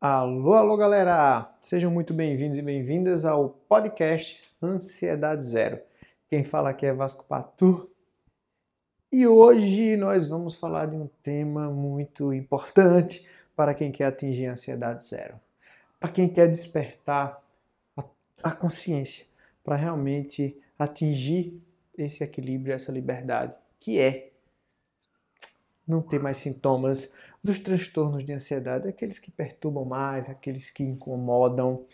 Alô, alô, galera! Sejam muito bem-vindos e bem-vindas ao podcast Ansiedade Zero. Quem fala aqui é Vasco Patu e hoje nós vamos falar de um tema muito importante para quem quer atingir a ansiedade zero, para quem quer despertar a consciência para realmente atingir esse equilíbrio, essa liberdade, que é não ter mais sintomas dos transtornos de ansiedade, aqueles que perturbam mais, aqueles que incomodam.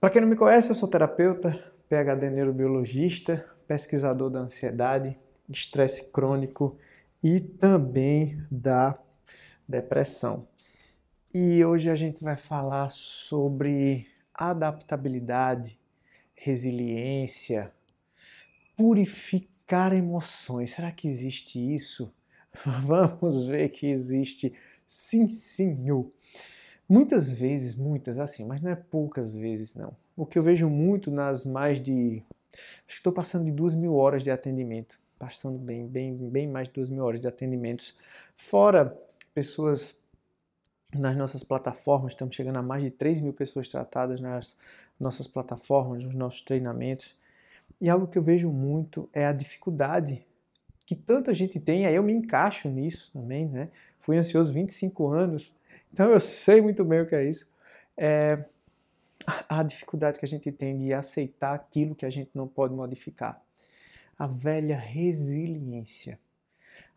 Para quem não me conhece, eu sou terapeuta, PhD neurobiologista, pesquisador da ansiedade, estresse crônico e também da depressão. E hoje a gente vai falar sobre adaptabilidade, resiliência, purificar emoções. Será que existe isso? Vamos ver que existe sim, sim. Muitas vezes, muitas assim, mas não é poucas vezes não. O que eu vejo muito nas mais de. Acho que estou passando de duas mil horas de atendimento. Passando bem, bem, bem mais de duas mil horas de atendimentos. Fora pessoas nas nossas plataformas, estamos chegando a mais de 3 mil pessoas tratadas nas nossas plataformas, nos nossos treinamentos. E algo que eu vejo muito é a dificuldade que tanta gente tem, aí eu me encaixo nisso também, né? Fui ansioso 25 anos, então eu sei muito bem o que é isso. É a dificuldade que a gente tem de aceitar aquilo que a gente não pode modificar. A velha resiliência.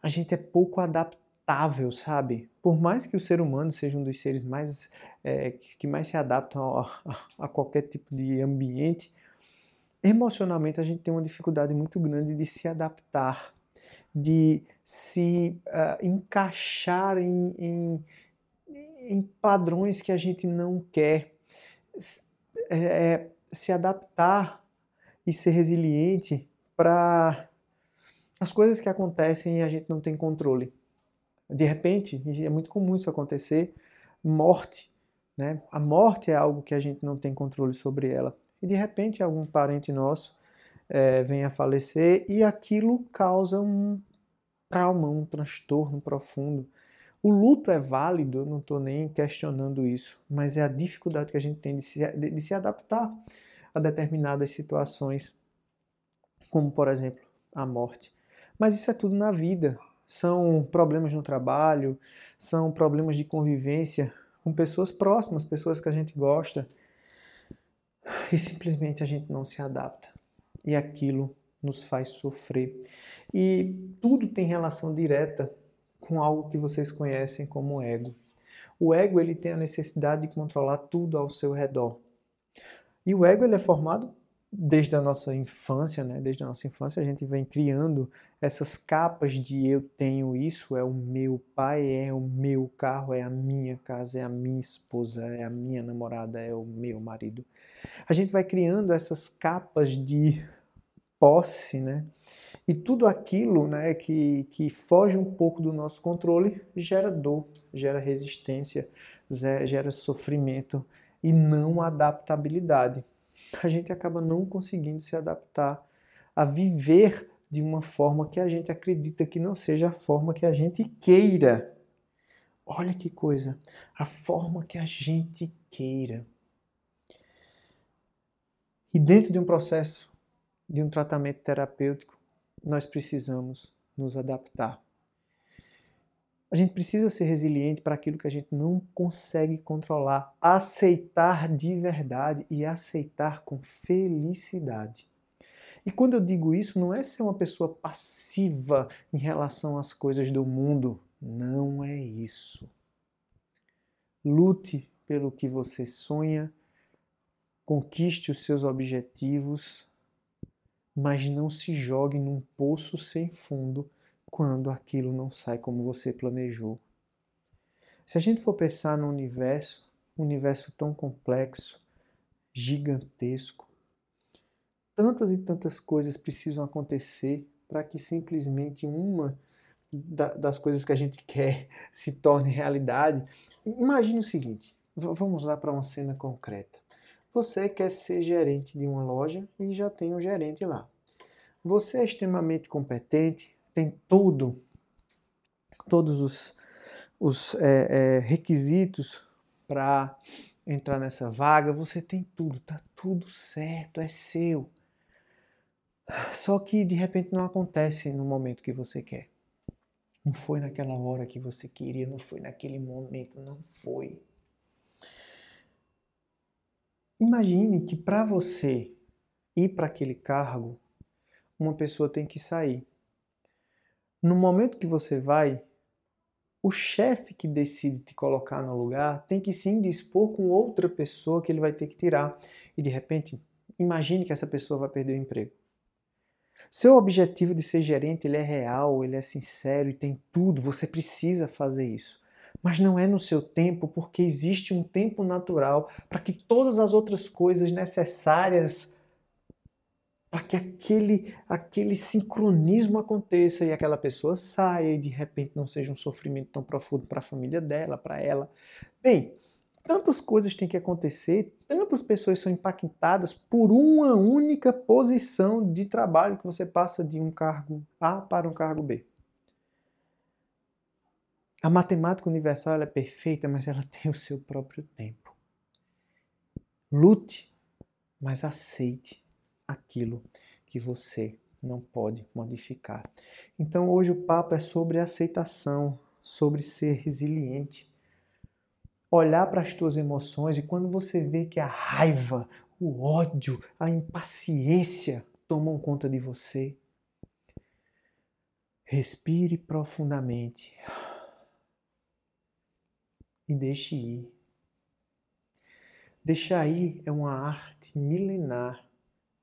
A gente é pouco adaptável, sabe? Por mais que o ser humano seja um dos seres mais é, que mais se adaptam a, a qualquer tipo de ambiente, emocionalmente a gente tem uma dificuldade muito grande de se adaptar de se uh, encaixar em, em, em, padrões que a gente não quer, é, se adaptar e ser resiliente para as coisas que acontecem e a gente não tem controle. De repente, é muito comum isso acontecer, morte. Né? A morte é algo que a gente não tem controle sobre ela. E de repente algum parente nosso é, vem a falecer e aquilo causa um trauma, um transtorno profundo. O luto é válido, eu não estou nem questionando isso, mas é a dificuldade que a gente tem de se, de, de se adaptar a determinadas situações, como por exemplo a morte. Mas isso é tudo na vida. São problemas no trabalho, são problemas de convivência com pessoas próximas, pessoas que a gente gosta, e simplesmente a gente não se adapta e aquilo nos faz sofrer. E tudo tem relação direta com algo que vocês conhecem como ego. O ego ele tem a necessidade de controlar tudo ao seu redor. E o ego ele é formado desde a nossa infância, né? Desde a nossa infância a gente vem criando essas capas de eu tenho isso, é o meu pai, é o meu carro, é a minha casa, é a minha esposa, é a minha namorada, é o meu marido. A gente vai criando essas capas de posse, né? E tudo aquilo né, que, que foge um pouco do nosso controle gera dor, gera resistência, gera sofrimento e não adaptabilidade. A gente acaba não conseguindo se adaptar a viver de uma forma que a gente acredita que não seja a forma que a gente queira. Olha que coisa, a forma que a gente queira. E dentro de um processo de um tratamento terapêutico, nós precisamos nos adaptar. A gente precisa ser resiliente para aquilo que a gente não consegue controlar, aceitar de verdade e aceitar com felicidade. E quando eu digo isso, não é ser uma pessoa passiva em relação às coisas do mundo. Não é isso. Lute pelo que você sonha, conquiste os seus objetivos, mas não se jogue num poço sem fundo quando aquilo não sai como você planejou. Se a gente for pensar no universo, um universo tão complexo, gigantesco, tantas e tantas coisas precisam acontecer para que simplesmente uma das coisas que a gente quer se torne realidade. Imagine o seguinte: vamos lá para uma cena concreta. Você quer ser gerente de uma loja e já tem um gerente lá. Você é extremamente competente, tem tudo, todos os, os é, é, requisitos para entrar nessa vaga, você tem tudo, tá tudo certo, é seu. Só que de repente não acontece no momento que você quer. Não foi naquela hora que você queria, não foi naquele momento, não foi. Imagine que para você ir para aquele cargo, uma pessoa tem que sair. No momento que você vai, o chefe que decide te colocar no lugar tem que se indispor com outra pessoa que ele vai ter que tirar. E de repente, imagine que essa pessoa vai perder o emprego. Seu objetivo de ser gerente ele é real, ele é sincero e tem tudo, você precisa fazer isso. Mas não é no seu tempo, porque existe um tempo natural para que todas as outras coisas necessárias para que aquele, aquele sincronismo aconteça e aquela pessoa saia e de repente não seja um sofrimento tão profundo para a família dela, para ela. Bem, tantas coisas têm que acontecer, tantas pessoas são impactadas por uma única posição de trabalho que você passa de um cargo A para um cargo B. A matemática universal é perfeita, mas ela tem o seu próprio tempo. Lute, mas aceite aquilo que você não pode modificar. Então hoje o papo é sobre aceitação, sobre ser resiliente. Olhar para as tuas emoções e quando você vê que a raiva, o ódio, a impaciência tomam conta de você, respire profundamente e deixe ir. Deixar ir é uma arte milenar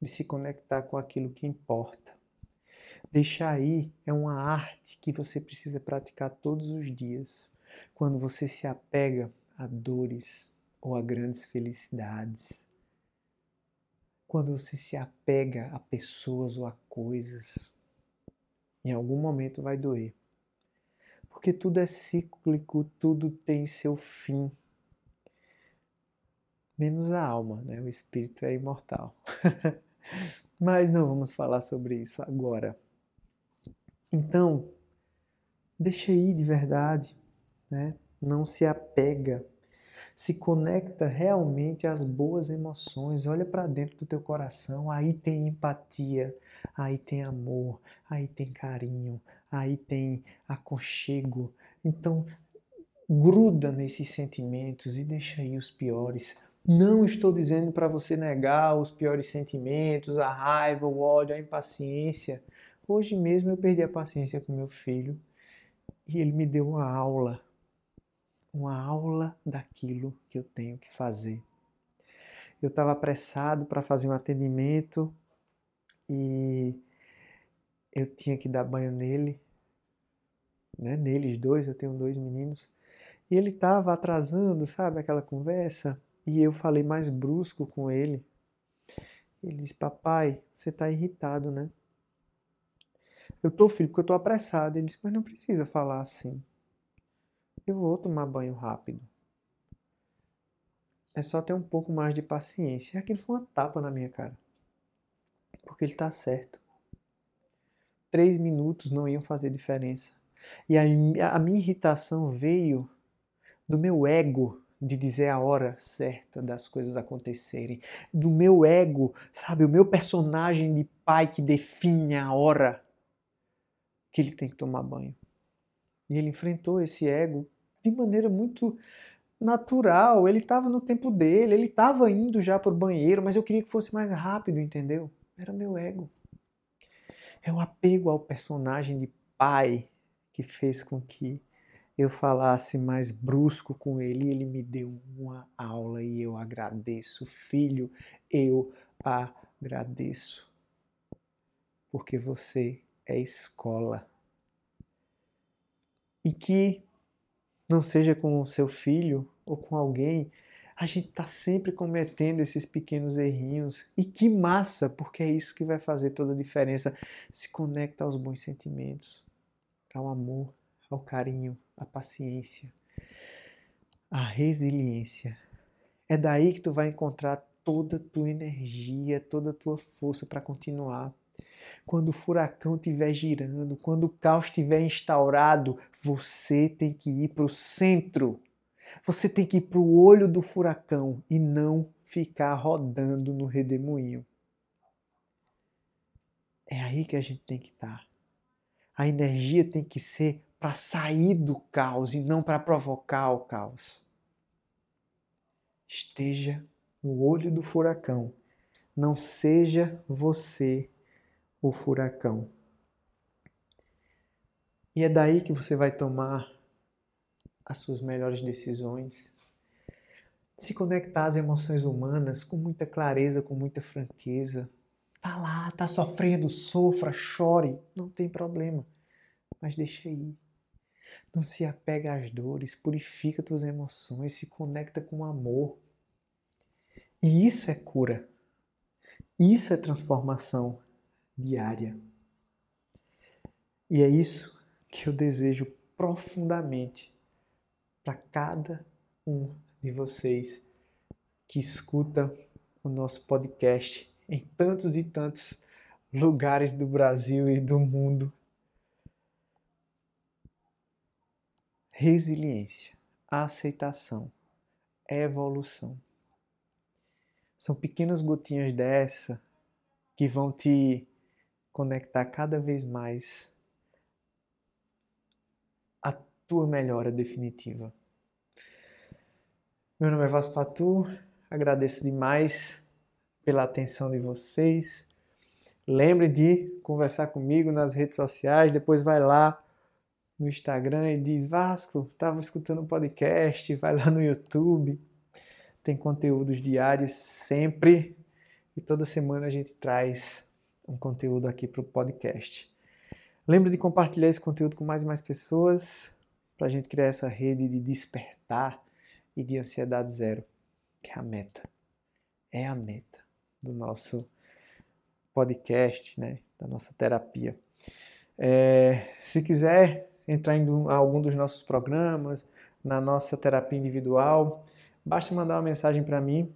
de se conectar com aquilo que importa. Deixar ir é uma arte que você precisa praticar todos os dias. Quando você se apega a dores ou a grandes felicidades. Quando você se apega a pessoas ou a coisas, em algum momento vai doer. Porque tudo é cíclico, tudo tem seu fim. Menos a alma, né? O espírito é imortal. Mas não vamos falar sobre isso agora. Então, deixa aí de verdade, né? Não se apega. Se conecta realmente às boas emoções. Olha para dentro do teu coração. Aí tem empatia, aí tem amor, aí tem carinho, aí tem aconchego. Então, gruda nesses sentimentos e deixa aí os piores. Não estou dizendo para você negar os piores sentimentos, a raiva, o ódio, a impaciência. Hoje mesmo eu perdi a paciência com meu filho e ele me deu uma aula, uma aula daquilo que eu tenho que fazer. Eu estava apressado para fazer um atendimento e eu tinha que dar banho nele, né? Neles dois, eu tenho dois meninos. E ele estava atrasando, sabe, aquela conversa. E eu falei mais brusco com ele. Ele disse: Papai, você está irritado, né? Eu tô, filho, porque eu tô apressado. Ele disse: Mas não precisa falar assim. Eu vou tomar banho rápido. É só ter um pouco mais de paciência. E aquilo foi uma tapa na minha cara. Porque ele tá certo. Três minutos não iam fazer diferença. E a, a minha irritação veio do meu ego de dizer a hora certa das coisas acontecerem, do meu ego, sabe, o meu personagem de pai que define a hora que ele tem que tomar banho. E ele enfrentou esse ego de maneira muito natural. Ele estava no tempo dele, ele estava indo já para o banheiro, mas eu queria que fosse mais rápido, entendeu? Era meu ego. É o apego ao personagem de pai que fez com que eu falasse mais brusco com ele, ele me deu uma aula e eu agradeço. Filho, eu agradeço. Porque você é escola. E que não seja com o seu filho ou com alguém, a gente está sempre cometendo esses pequenos errinhos. E que massa, porque é isso que vai fazer toda a diferença. Se conecta aos bons sentimentos, ao amor, ao carinho, à paciência, à resiliência. É daí que tu vai encontrar toda a tua energia, toda a tua força para continuar. Quando o furacão estiver girando, quando o caos estiver instaurado, você tem que ir para o centro. Você tem que ir para o olho do furacão e não ficar rodando no redemoinho. É aí que a gente tem que estar. Tá. A energia tem que ser para sair do caos e não para provocar o caos. Esteja no olho do furacão. Não seja você o furacão. E é daí que você vai tomar as suas melhores decisões. Se conectar às emoções humanas com muita clareza, com muita franqueza. Tá lá, tá sofrendo, sofra, chore, não tem problema. Mas deixa ir. Não se apega às dores, purifica tuas emoções, se conecta com o amor. E isso é cura. Isso é transformação diária. E é isso que eu desejo profundamente para cada um de vocês que escuta o nosso podcast em tantos e tantos lugares do Brasil e do mundo. Resiliência, aceitação, evolução. São pequenas gotinhas dessa que vão te conectar cada vez mais à tua melhora definitiva. Meu nome é Vasco Patu, agradeço demais pela atenção de vocês. Lembre de conversar comigo nas redes sociais, depois vai lá no Instagram e diz Vasco, estava escutando um podcast, vai lá no YouTube. Tem conteúdos diários sempre e toda semana a gente traz um conteúdo aqui para o podcast. Lembre de compartilhar esse conteúdo com mais e mais pessoas para a gente criar essa rede de despertar e de ansiedade zero, que é a meta. É a meta do nosso podcast, né? da nossa terapia. É, se quiser entrar em algum dos nossos programas, na nossa terapia individual, basta mandar uma mensagem para mim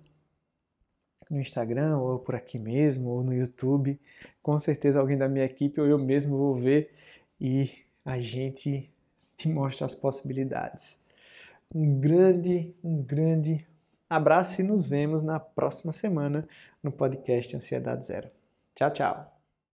no Instagram, ou por aqui mesmo, ou no YouTube. Com certeza alguém da minha equipe ou eu mesmo vou ver e a gente te mostra as possibilidades. Um grande, um grande abraço e nos vemos na próxima semana no podcast Ansiedade Zero. Tchau, tchau.